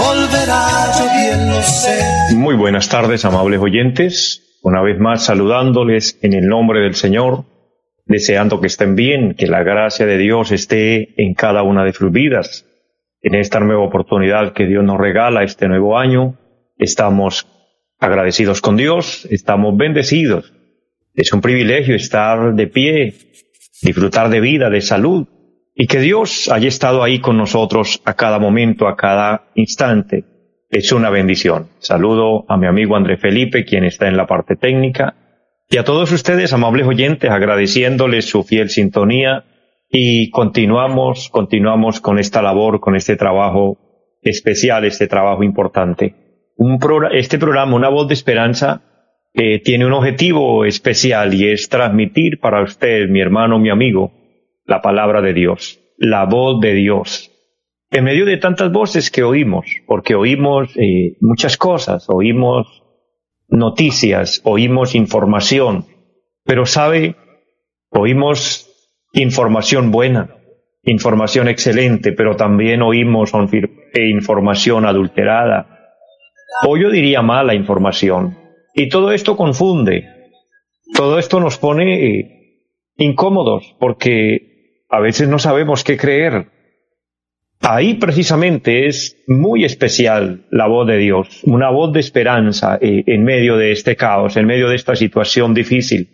volverá, yo bien. Muy buenas tardes, amables oyentes. Una vez más saludándoles en el nombre del Señor, deseando que estén bien, que la gracia de Dios esté en cada una de sus vidas. En esta nueva oportunidad que Dios nos regala este nuevo año, estamos agradecidos con Dios, estamos bendecidos. Es un privilegio estar de pie, disfrutar de vida, de salud, y que Dios haya estado ahí con nosotros a cada momento, a cada instante es una bendición. Saludo a mi amigo André Felipe, quien está en la parte técnica, y a todos ustedes, amables oyentes, agradeciéndoles su fiel sintonía y continuamos, continuamos con esta labor, con este trabajo especial, este trabajo importante. Este programa, Una Voz de Esperanza, eh, tiene un objetivo especial y es transmitir para usted, mi hermano, mi amigo, la palabra de Dios, la voz de Dios, en medio de tantas voces que oímos, porque oímos eh, muchas cosas, oímos noticias, oímos información, pero sabe, oímos información buena, información excelente, pero también oímos eh, información adulterada, o yo diría mala información. Y todo esto confunde, todo esto nos pone eh, incómodos, porque a veces no sabemos qué creer, Ahí precisamente es muy especial la voz de Dios, una voz de esperanza eh, en medio de este caos, en medio de esta situación difícil.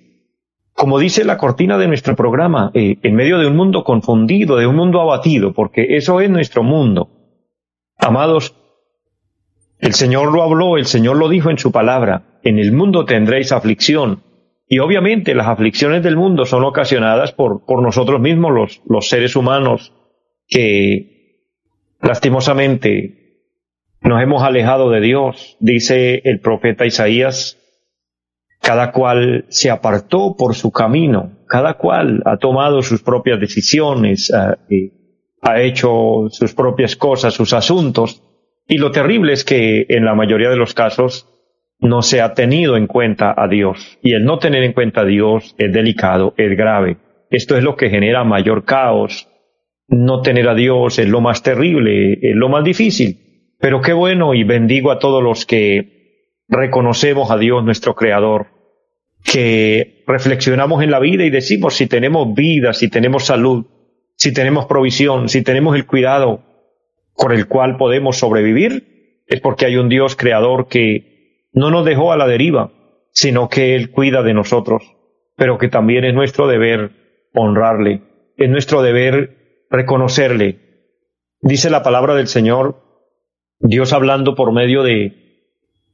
Como dice la cortina de nuestro programa, eh, en medio de un mundo confundido, de un mundo abatido, porque eso es nuestro mundo. Amados, el Señor lo habló, el Señor lo dijo en su palabra, en el mundo tendréis aflicción. Y obviamente las aflicciones del mundo son ocasionadas por, por nosotros mismos, los, los seres humanos, que Lastimosamente, nos hemos alejado de Dios, dice el profeta Isaías, cada cual se apartó por su camino, cada cual ha tomado sus propias decisiones, ha, ha hecho sus propias cosas, sus asuntos, y lo terrible es que en la mayoría de los casos no se ha tenido en cuenta a Dios, y el no tener en cuenta a Dios es delicado, es grave. Esto es lo que genera mayor caos, no tener a Dios es lo más terrible, es lo más difícil. Pero qué bueno y bendigo a todos los que reconocemos a Dios nuestro Creador, que reflexionamos en la vida y decimos si tenemos vida, si tenemos salud, si tenemos provisión, si tenemos el cuidado por el cual podemos sobrevivir, es porque hay un Dios creador que no nos dejó a la deriva, sino que Él cuida de nosotros, pero que también es nuestro deber honrarle, es nuestro deber reconocerle. Dice la palabra del Señor, Dios hablando por medio de,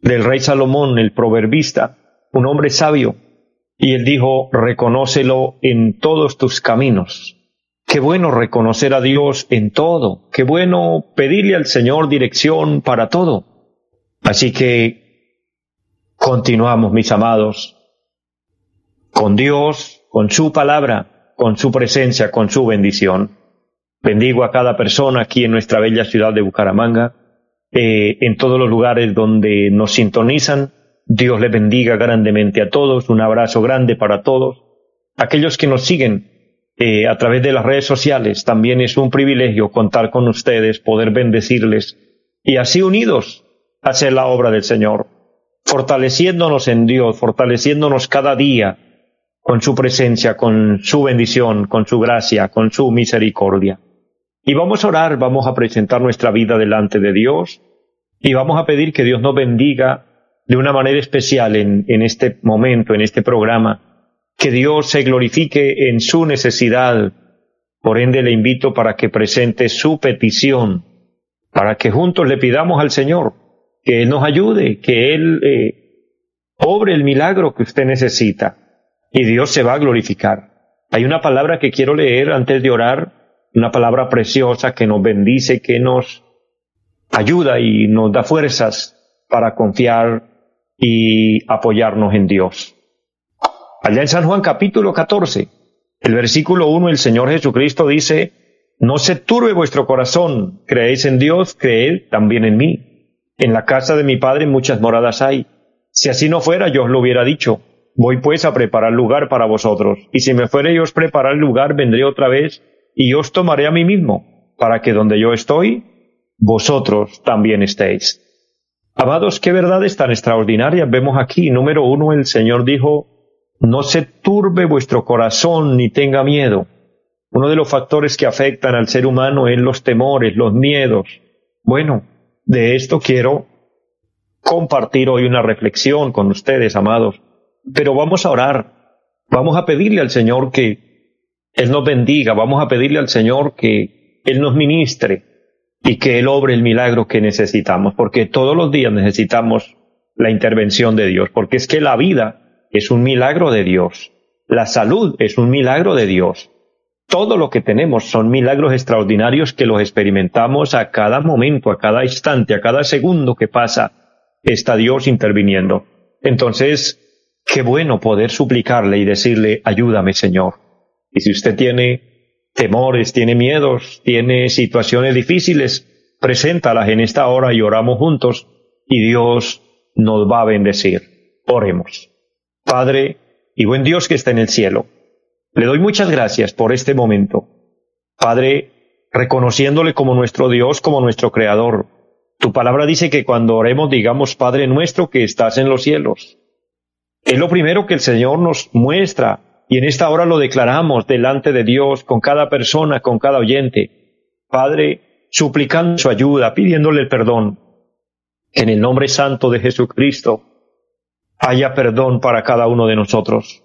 del rey Salomón, el proverbista, un hombre sabio, y él dijo, reconócelo en todos tus caminos. Qué bueno reconocer a Dios en todo, qué bueno pedirle al Señor dirección para todo. Así que continuamos, mis amados, con Dios, con su palabra, con su presencia, con su bendición. Bendigo a cada persona aquí en nuestra bella ciudad de Bucaramanga, eh, en todos los lugares donde nos sintonizan. Dios les bendiga grandemente a todos. Un abrazo grande para todos. Aquellos que nos siguen eh, a través de las redes sociales, también es un privilegio contar con ustedes, poder bendecirles y así unidos hacer la obra del Señor, fortaleciéndonos en Dios, fortaleciéndonos cada día con su presencia, con su bendición, con su gracia, con su misericordia. Y vamos a orar, vamos a presentar nuestra vida delante de Dios y vamos a pedir que Dios nos bendiga de una manera especial en, en este momento, en este programa, que Dios se glorifique en su necesidad. Por ende le invito para que presente su petición, para que juntos le pidamos al Señor que Él nos ayude, que Él eh, obre el milagro que usted necesita y Dios se va a glorificar. Hay una palabra que quiero leer antes de orar una palabra preciosa que nos bendice, que nos ayuda y nos da fuerzas para confiar y apoyarnos en Dios. Allá en San Juan capítulo 14, el versículo 1, el Señor Jesucristo dice, no se turbe vuestro corazón, creéis en Dios, creed también en mí. En la casa de mi Padre muchas moradas hay. Si así no fuera, yo os lo hubiera dicho. Voy pues a preparar lugar para vosotros, y si me fuere yo os preparar lugar, vendré otra vez, y os tomaré a mí mismo, para que donde yo estoy, vosotros también estéis. Amados, qué verdades tan extraordinarias vemos aquí. Número uno, el Señor dijo, no se turbe vuestro corazón ni tenga miedo. Uno de los factores que afectan al ser humano es los temores, los miedos. Bueno, de esto quiero compartir hoy una reflexión con ustedes, amados. Pero vamos a orar, vamos a pedirle al Señor que Él nos bendiga, vamos a pedirle al Señor que Él nos ministre y que Él obre el milagro que necesitamos, porque todos los días necesitamos la intervención de Dios, porque es que la vida es un milagro de Dios, la salud es un milagro de Dios, todo lo que tenemos son milagros extraordinarios que los experimentamos a cada momento, a cada instante, a cada segundo que pasa, está Dios interviniendo. Entonces, qué bueno poder suplicarle y decirle, ayúdame Señor. Y si usted tiene temores, tiene miedos, tiene situaciones difíciles, preséntalas en esta hora y oramos juntos y Dios nos va a bendecir. Oremos. Padre y buen Dios que está en el cielo, le doy muchas gracias por este momento. Padre, reconociéndole como nuestro Dios, como nuestro Creador. Tu palabra dice que cuando oremos digamos, Padre nuestro que estás en los cielos. Es lo primero que el Señor nos muestra y en esta hora lo declaramos delante de Dios, con cada persona, con cada oyente. Padre, suplicando su ayuda, pidiéndole el perdón. En el nombre santo de Jesucristo haya perdón para cada uno de nosotros.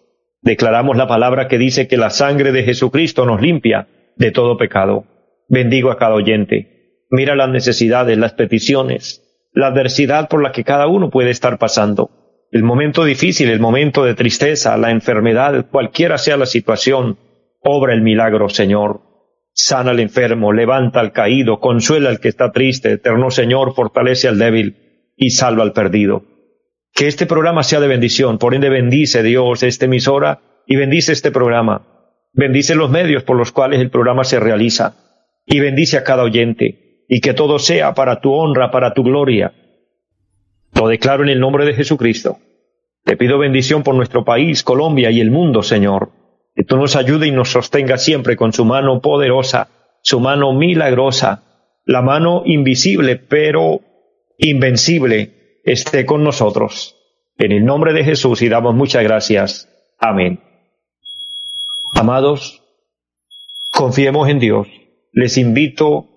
Declaramos la palabra que dice que la sangre de Jesucristo nos limpia de todo pecado. Bendigo a cada oyente. Mira las necesidades, las peticiones, la adversidad por la que cada uno puede estar pasando el momento difícil, el momento de tristeza, la enfermedad, cualquiera sea la situación, obra el milagro, Señor. Sana al enfermo, levanta al caído, consuela al que está triste, eterno Señor, fortalece al débil y salva al perdido. Que este programa sea de bendición, por ende bendice Dios esta emisora y bendice este programa. Bendice los medios por los cuales el programa se realiza y bendice a cada oyente y que todo sea para tu honra, para tu gloria lo declaro en el nombre de Jesucristo. Te pido bendición por nuestro país, Colombia y el mundo, Señor. Que tú nos ayude y nos sostenga siempre con su mano poderosa, su mano milagrosa, la mano invisible pero invencible esté con nosotros. En el nombre de Jesús y damos muchas gracias. Amén. Amados, confiemos en Dios. Les invito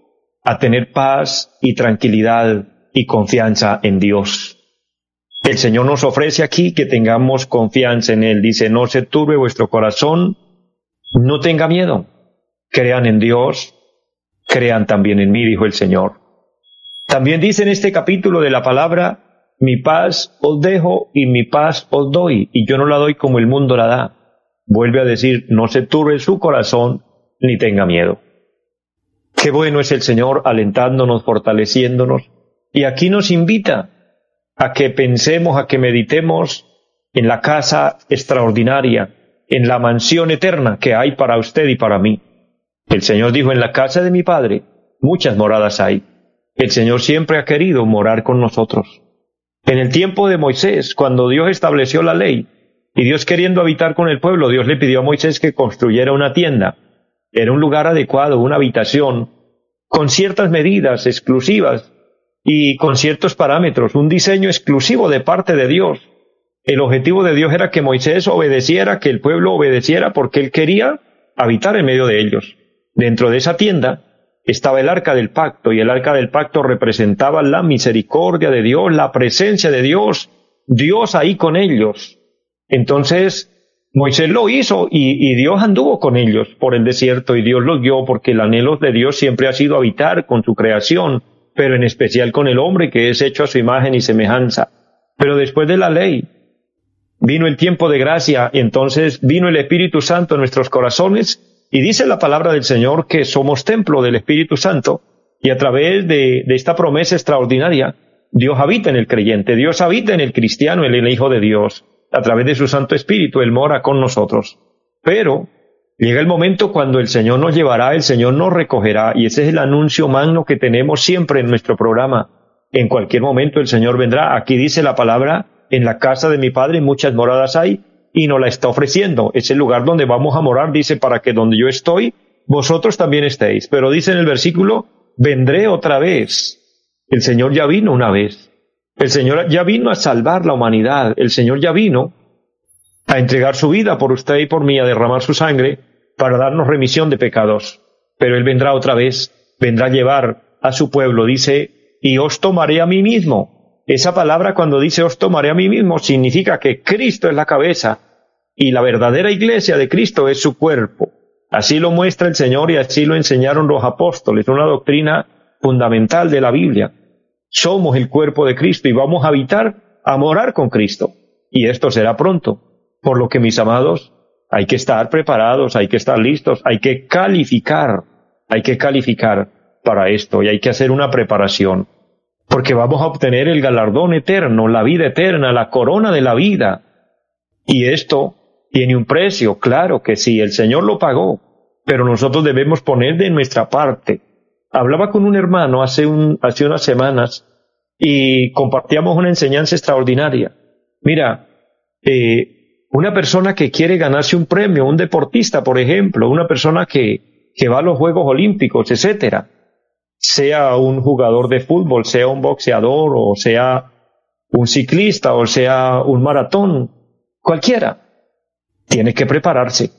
a tener paz y tranquilidad y confianza en Dios. El Señor nos ofrece aquí que tengamos confianza en Él. Dice, no se turbe vuestro corazón, no tenga miedo. Crean en Dios, crean también en mí, dijo el Señor. También dice en este capítulo de la palabra, mi paz os dejo y mi paz os doy, y yo no la doy como el mundo la da. Vuelve a decir, no se turbe su corazón, ni tenga miedo. Qué bueno es el Señor alentándonos, fortaleciéndonos, y aquí nos invita a que pensemos, a que meditemos en la casa extraordinaria, en la mansión eterna que hay para usted y para mí. El Señor dijo, en la casa de mi Padre muchas moradas hay. El Señor siempre ha querido morar con nosotros. En el tiempo de Moisés, cuando Dios estableció la ley, y Dios queriendo habitar con el pueblo, Dios le pidió a Moisés que construyera una tienda. Era un lugar adecuado, una habitación, con ciertas medidas exclusivas y con ciertos parámetros, un diseño exclusivo de parte de Dios. El objetivo de Dios era que Moisés obedeciera, que el pueblo obedeciera, porque él quería habitar en medio de ellos. Dentro de esa tienda estaba el arca del pacto, y el arca del pacto representaba la misericordia de Dios, la presencia de Dios, Dios ahí con ellos. Entonces, Moisés lo hizo y, Dios anduvo con ellos por el desierto y Dios los guió porque el anhelo de Dios siempre ha sido habitar con su creación, pero en especial con el hombre que es hecho a su imagen y semejanza. Pero después de la ley vino el tiempo de gracia y entonces vino el Espíritu Santo en nuestros corazones y dice la palabra del Señor que somos templo del Espíritu Santo y a través de, esta promesa extraordinaria Dios habita en el creyente, Dios habita en el cristiano, en el Hijo de Dios. A través de su Santo Espíritu, Él mora con nosotros. Pero llega el momento cuando el Señor nos llevará, el Señor nos recogerá, y ese es el anuncio magno que tenemos siempre en nuestro programa. En cualquier momento el Señor vendrá. Aquí dice la palabra, en la casa de mi Padre muchas moradas hay, y nos la está ofreciendo. Es el lugar donde vamos a morar, dice, para que donde yo estoy, vosotros también estéis. Pero dice en el versículo, vendré otra vez. El Señor ya vino una vez. El Señor ya vino a salvar la humanidad. El Señor ya vino a entregar su vida por usted y por mí, a derramar su sangre para darnos remisión de pecados. Pero Él vendrá otra vez, vendrá a llevar a su pueblo, dice, y os tomaré a mí mismo esa palabra cuando dice os tomaré a mí mismo significa que Cristo es la cabeza y la verdadera iglesia de Cristo es su cuerpo. Así lo muestra el Señor y así lo enseñaron los apóstoles, una doctrina fundamental de la Biblia. Somos el cuerpo de Cristo y vamos a habitar, a morar con Cristo. Y esto será pronto. Por lo que, mis amados, hay que estar preparados, hay que estar listos, hay que calificar, hay que calificar para esto y hay que hacer una preparación porque vamos a obtener el galardón eterno, la vida eterna, la corona de la vida. Y esto tiene un precio, claro que sí, el Señor lo pagó, pero nosotros debemos poner de nuestra parte. Hablaba con un hermano hace, un, hace unas semanas y compartíamos una enseñanza extraordinaria. Mira, eh, una persona que quiere ganarse un premio, un deportista, por ejemplo, una persona que, que va a los Juegos Olímpicos, etcétera, sea un jugador de fútbol, sea un boxeador o sea un ciclista o sea un maratón, cualquiera, tiene que prepararse.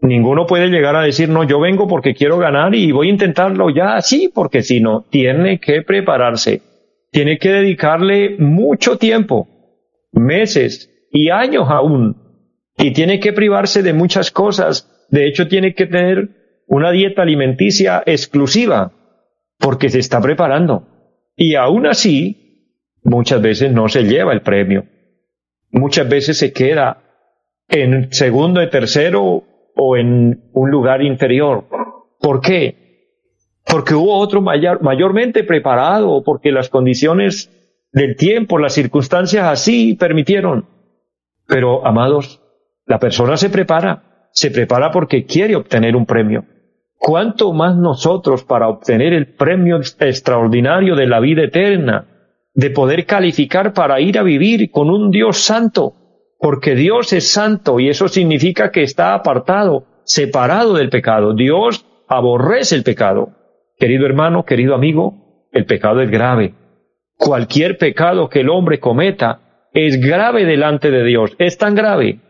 Ninguno puede llegar a decir, no, yo vengo porque quiero ganar y voy a intentarlo ya así, porque si no, tiene que prepararse. Tiene que dedicarle mucho tiempo, meses y años aún. Y tiene que privarse de muchas cosas. De hecho, tiene que tener una dieta alimenticia exclusiva porque se está preparando. Y aún así, muchas veces no se lleva el premio. Muchas veces se queda en segundo y tercero o en un lugar inferior. ¿Por qué? Porque hubo otro mayor, mayormente preparado, porque las condiciones del tiempo, las circunstancias así permitieron. Pero, amados, la persona se prepara, se prepara porque quiere obtener un premio. ¿Cuánto más nosotros para obtener el premio extraordinario de la vida eterna, de poder calificar para ir a vivir con un Dios santo? Porque Dios es santo y eso significa que está apartado, separado del pecado. Dios aborrece el pecado. Querido hermano, querido amigo, el pecado es grave. Cualquier pecado que el hombre cometa es grave delante de Dios. Es tan grave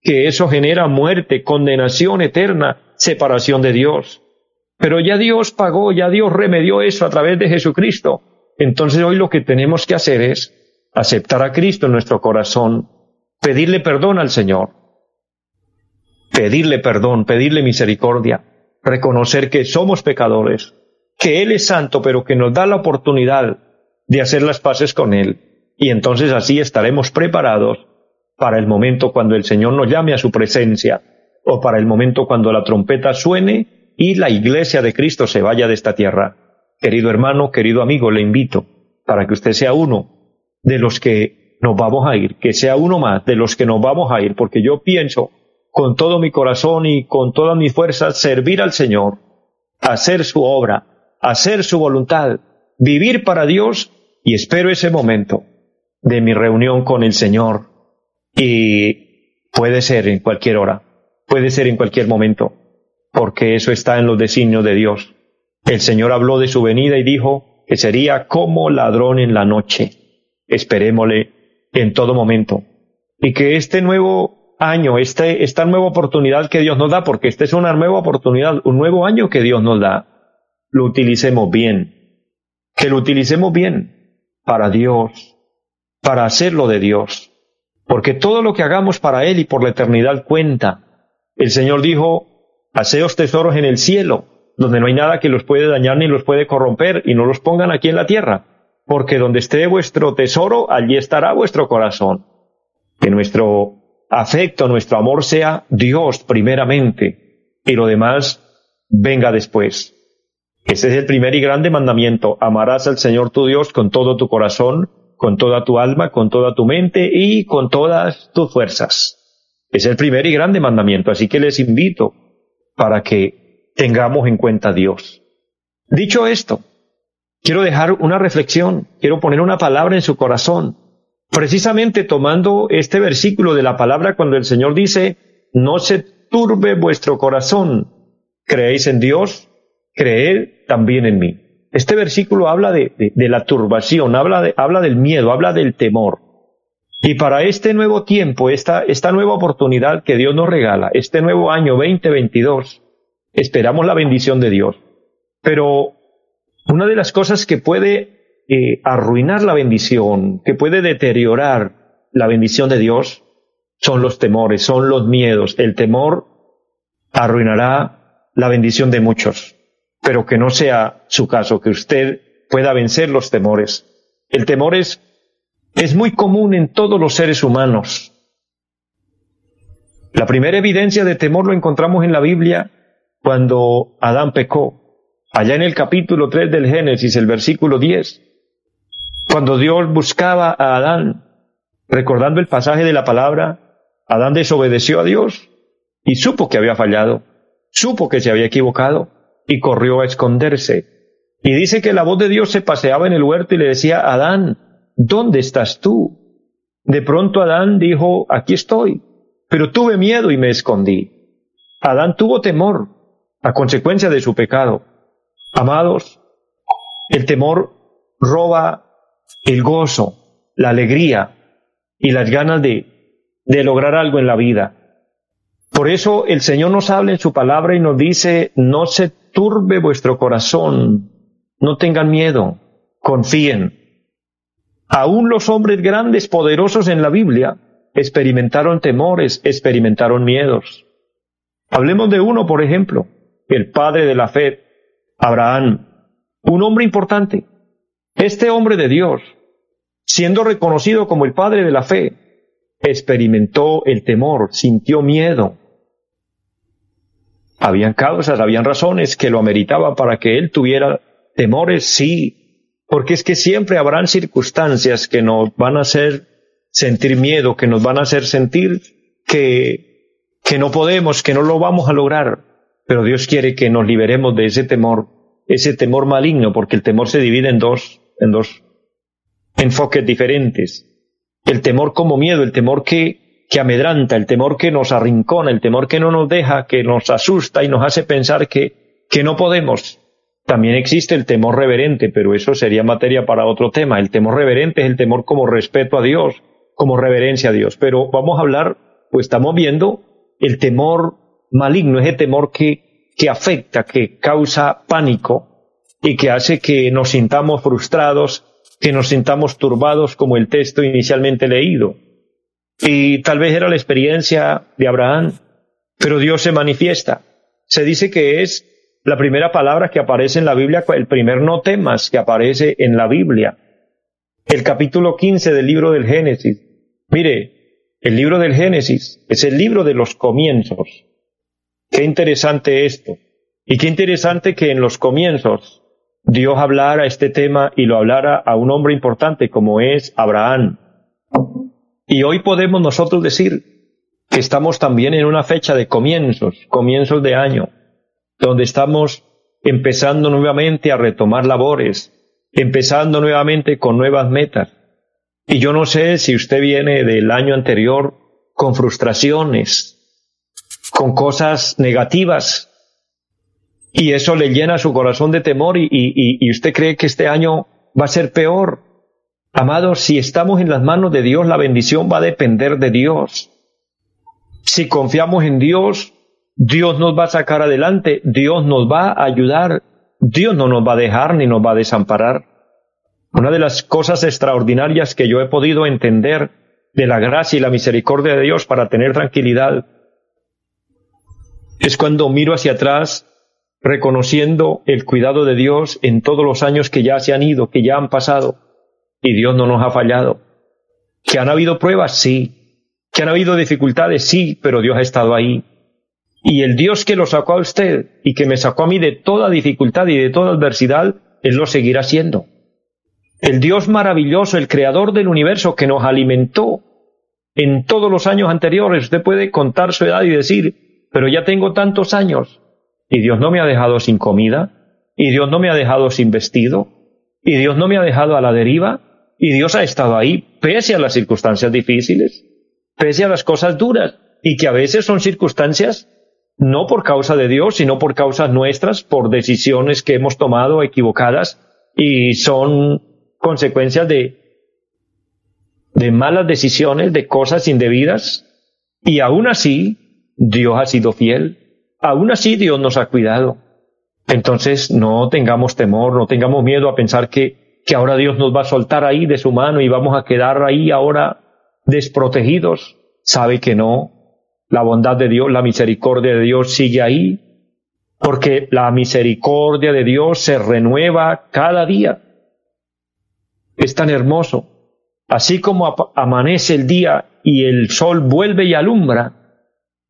que eso genera muerte, condenación eterna separación de Dios. Pero ya Dios pagó, ya Dios remedió eso a través de Jesucristo. Entonces hoy lo que tenemos que hacer es aceptar a Cristo en nuestro corazón, pedirle perdón al Señor, pedirle perdón, pedirle misericordia, reconocer que somos pecadores, que Él es santo, pero que nos da la oportunidad de hacer las paces con Él. Y entonces así estaremos preparados para el momento cuando el Señor nos llame a su presencia o para el momento cuando la trompeta suene y la iglesia de Cristo se vaya de esta tierra. Querido hermano, querido amigo, le invito para que usted sea uno de los que nos vamos a ir, que sea uno más de los que nos vamos a ir, porque yo pienso con todo mi corazón y con todas mis fuerzas servir al Señor, hacer su obra, hacer su voluntad, vivir para Dios y espero ese momento de mi reunión con el Señor y puede ser en cualquier hora puede ser en cualquier momento, porque eso está en los designios de Dios. El Señor habló de su venida y dijo que sería como ladrón en la noche. Esperémosle en todo momento. Y que este nuevo año, este, esta nueva oportunidad que Dios nos da, porque esta es una nueva oportunidad, un nuevo año que Dios nos da, lo utilicemos bien. Que lo utilicemos bien para Dios, para hacerlo de Dios. Porque todo lo que hagamos para Él y por la eternidad cuenta. El Señor dijo, haceos tesoros en el cielo, donde no hay nada que los puede dañar ni los puede corromper, y no los pongan aquí en la tierra, porque donde esté vuestro tesoro, allí estará vuestro corazón. Que nuestro afecto, nuestro amor sea Dios primeramente, y lo demás venga después. Ese es el primer y grande mandamiento. Amarás al Señor tu Dios con todo tu corazón, con toda tu alma, con toda tu mente y con todas tus fuerzas. Es el primer y grande mandamiento. Así que les invito para que tengamos en cuenta a Dios. Dicho esto, quiero dejar una reflexión, quiero poner una palabra en su corazón, precisamente tomando este versículo de la palabra cuando el Señor dice, no se turbe vuestro corazón, creéis en Dios, creed también en mí. Este versículo habla de, la turbación, habla, de, habla del miedo, habla del temor. Y para este nuevo tiempo, esta, esta nueva oportunidad que Dios nos regala, este nuevo año 2022, esperamos la bendición de Dios. Pero una de las cosas que puede eh, arruinar la bendición, que puede deteriorar la bendición de Dios, son los temores, son los miedos. El temor arruinará la bendición de muchos, pero que no sea su caso, que usted pueda vencer los temores. El temor es es muy común en todos los seres humanos. La primera evidencia de temor lo encontramos en la Biblia cuando Adán pecó, allá en el capítulo 3 del Génesis, el versículo 10, cuando Dios buscaba a Adán, recordando el pasaje de la palabra, Adán desobedeció a Dios y supo que había fallado, supo que se había equivocado y corrió a esconderse. Y dice que la voz de Dios se paseaba en el huerto y le decía, Adán, ¿dónde estás tú? De pronto Adán dijo, aquí estoy, pero tuve miedo y me escondí. Adán tuvo temor a consecuencia de su pecado. Amados, el temor roba el gozo, la alegría y las ganas de, lograr algo en la vida. Por eso el Señor nos habla en su palabra y nos dice, no se turbe vuestro corazón, no tengan miedo, confíen, Aún los hombres grandes, poderosos en la Biblia, experimentaron temores, experimentaron miedos. Hablemos de uno, por ejemplo, el padre de la fe, Abraham, un hombre importante. Este hombre de Dios, siendo reconocido como el padre de la fe, experimentó el temor, sintió miedo. Habían causas, habían razones que lo ameritaban para que él tuviera temores, sí, porque es que siempre habrán circunstancias que nos van a hacer sentir miedo, que nos van a hacer sentir que, que no podemos, que no lo vamos a lograr. Pero Dios quiere que nos liberemos de ese temor, ese temor maligno, porque el temor se divide en dos, en dos enfoques diferentes. El temor como miedo, el temor que, que amedranta, el temor que nos arrincona, el temor que no nos deja, que nos asusta y nos hace pensar que, que no podemos, también existe el temor reverente, pero eso sería materia para otro tema. El temor reverente es el temor como respeto a Dios, como reverencia a Dios. Pero vamos a hablar, pues estamos viendo el temor maligno, ese temor que, que afecta, que causa pánico y que hace que nos sintamos frustrados, que nos sintamos turbados como el texto inicialmente leído. Y tal vez era la experiencia de Abraham, pero Dios se manifiesta. Se dice que es la primera palabra que aparece en la Biblia, el primer no temas que aparece en la Biblia. El capítulo 15 del libro del Génesis. Mire, el libro del Génesis es el libro de los comienzos. Qué interesante esto. Y qué interesante que en los comienzos Dios hablara este tema y lo hablara a un hombre importante como es Abraham. Y hoy podemos nosotros decir que estamos también en una fecha de comienzos, comienzos de año donde estamos empezando nuevamente a retomar labores, empezando nuevamente con nuevas metas. Y yo no sé si usted viene del año anterior con frustraciones, con cosas negativas, y eso le llena su corazón de temor y, y, usted cree que este año va a ser peor. Amados, si estamos en las manos de Dios, la bendición va a depender de Dios. Si confiamos en Dios, Dios nos va a sacar adelante, Dios nos va a ayudar, Dios no nos va a dejar ni nos va a desamparar. Una de las cosas extraordinarias que yo he podido entender de la gracia y la misericordia de Dios para tener tranquilidad es cuando miro hacia atrás reconociendo el cuidado de Dios en todos los años que ya se han ido, que ya han pasado, y Dios no nos ha fallado. Que han habido pruebas, sí. Que han habido dificultades, sí, pero Dios ha estado ahí. Y el Dios que lo sacó a usted y que me sacó a mí de toda dificultad y de toda adversidad, Él lo seguirá siendo. El Dios maravilloso, el creador del universo que nos alimentó en todos los años anteriores. Usted puede contar su edad y decir, pero ya tengo tantos años y Dios no me ha dejado sin comida, y Dios no me ha dejado sin vestido, y Dios no me ha dejado a la deriva, y Dios ha estado ahí pese a las circunstancias difíciles, pese a las cosas duras, y que a veces son circunstancias no por causa de Dios, sino por causas nuestras, por decisiones que hemos tomado equivocadas, y son consecuencias de de malas decisiones, de cosas indebidas, y aún así Dios ha sido fiel, aún así Dios nos ha cuidado. Entonces no tengamos temor, no tengamos miedo a pensar que, que ahora Dios nos va a soltar ahí de su mano y vamos a quedar ahí ahora desprotegidos. Sabe que no. La bondad de Dios, la misericordia de Dios sigue ahí, porque la misericordia de Dios se renueva cada día. Es tan hermoso así como amanece el día y el sol vuelve y alumbra,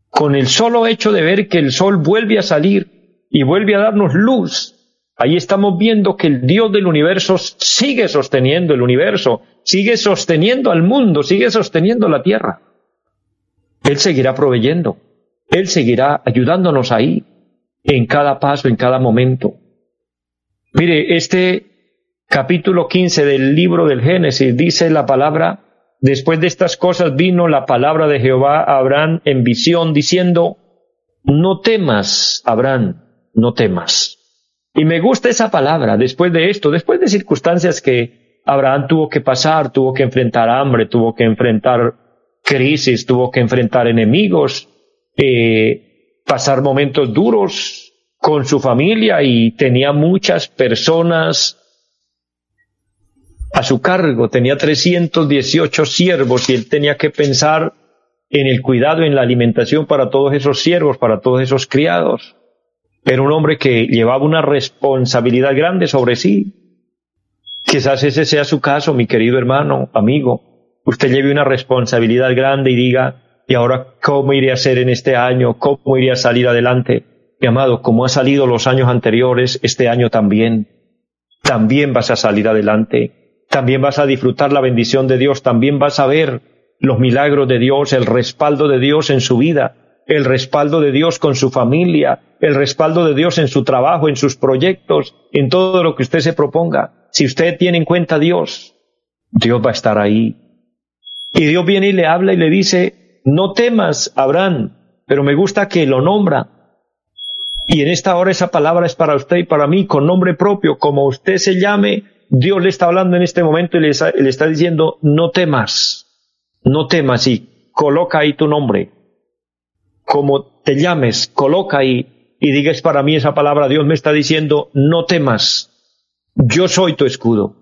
con el solo hecho de ver que el sol vuelve a salir y vuelve a darnos luz, ahí estamos viendo que el Dios del universo sigue sosteniendo el universo, sigue sosteniendo al mundo, sigue sosteniendo la tierra. Él seguirá proveyendo, Él seguirá ayudándonos ahí, en cada paso, en cada momento. Mire, este capítulo 15 del libro del Génesis dice la palabra, después de estas cosas vino la palabra de Jehová a Abraham en visión diciendo, no temas, Abraham, no temas. Y me gusta esa palabra, después de esto, después de circunstancias que Abraham tuvo que pasar, tuvo que enfrentar hambre, tuvo que enfrentar crisis, tuvo que enfrentar enemigos, eh, pasar momentos duros con su familia y tenía muchas personas a su cargo, tenía 318 siervos y él tenía que pensar en el cuidado, en la alimentación para todos esos siervos, para todos esos criados. Era un hombre que llevaba una responsabilidad grande sobre sí. Quizás ese sea su caso, mi querido hermano, amigo. Usted lleve una responsabilidad grande y diga, ¿y ahora cómo iré a hacer en este año? ¿Cómo iré a salir adelante? Mi amado, como ha salido los años anteriores, este año también. También vas a salir adelante también vas a disfrutar la bendición de Dios, también vas a ver los milagros de Dios, el respaldo de Dios en su vida, el respaldo de Dios con su familia, el respaldo de Dios en su trabajo, en sus proyectos, en todo lo que usted se proponga. Si usted tiene en cuenta a Dios, Dios va a estar ahí. Y Dios viene y le habla y le dice, no temas, Abraham, pero me gusta que lo nombra. Y en esta hora esa palabra es para usted y para mí, con nombre propio, como usted se llame, Dios le está hablando en este momento y le está, diciendo, no temas, no temas y coloca ahí tu nombre. Como te llames, coloca ahí y digas para mí esa palabra. Dios me está diciendo, no temas, yo soy tu escudo.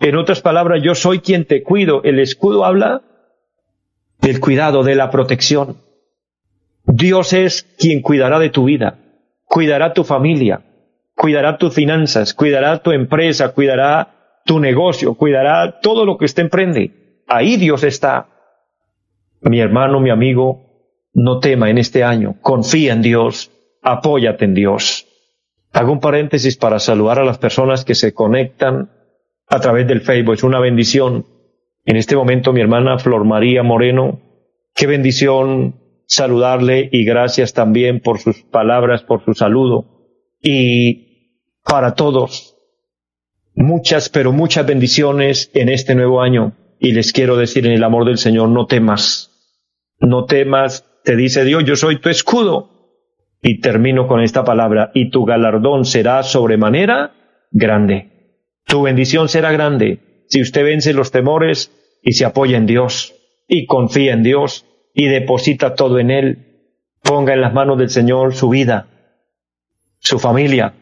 En otras palabras, yo soy quien te cuido. El escudo habla del cuidado, de la protección. Dios es quien cuidará de tu vida, cuidará tu familia, cuidará tus finanzas, cuidará tu empresa, cuidará tu negocio, cuidará todo lo que usted emprende. Ahí Dios está. Mi hermano, mi amigo, no tema en este año, confía en Dios, apóyate en Dios. Hago un paréntesis para saludar a las personas que se conectan a través del Facebook. Es una bendición. En este momento mi hermana Flor María Moreno, qué bendición saludarle y gracias también por sus palabras, por su saludo. Y para todos. Muchas, pero muchas bendiciones en este nuevo año. Y les quiero decir en el amor del Señor, no temas. No temas, te dice Dios, yo soy tu escudo. Y termino con esta palabra, y tu galardón será sobremanera grande. Tu bendición será grande si usted vence los temores y se apoya en Dios y confía en Dios y deposita todo en Él. Ponga en las manos del Señor su vida, su familia,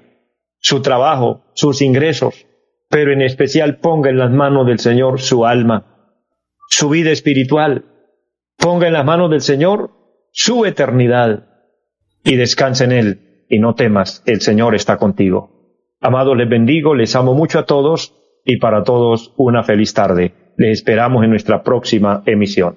su trabajo, sus ingresos, pero en especial ponga en las manos del Señor su alma, su vida espiritual, ponga en las manos del Señor su eternidad y descanse en Él y no temas, el Señor está contigo. Amados, les bendigo, les amo mucho a todos y para todos una feliz tarde. Les esperamos en nuestra próxima emisión.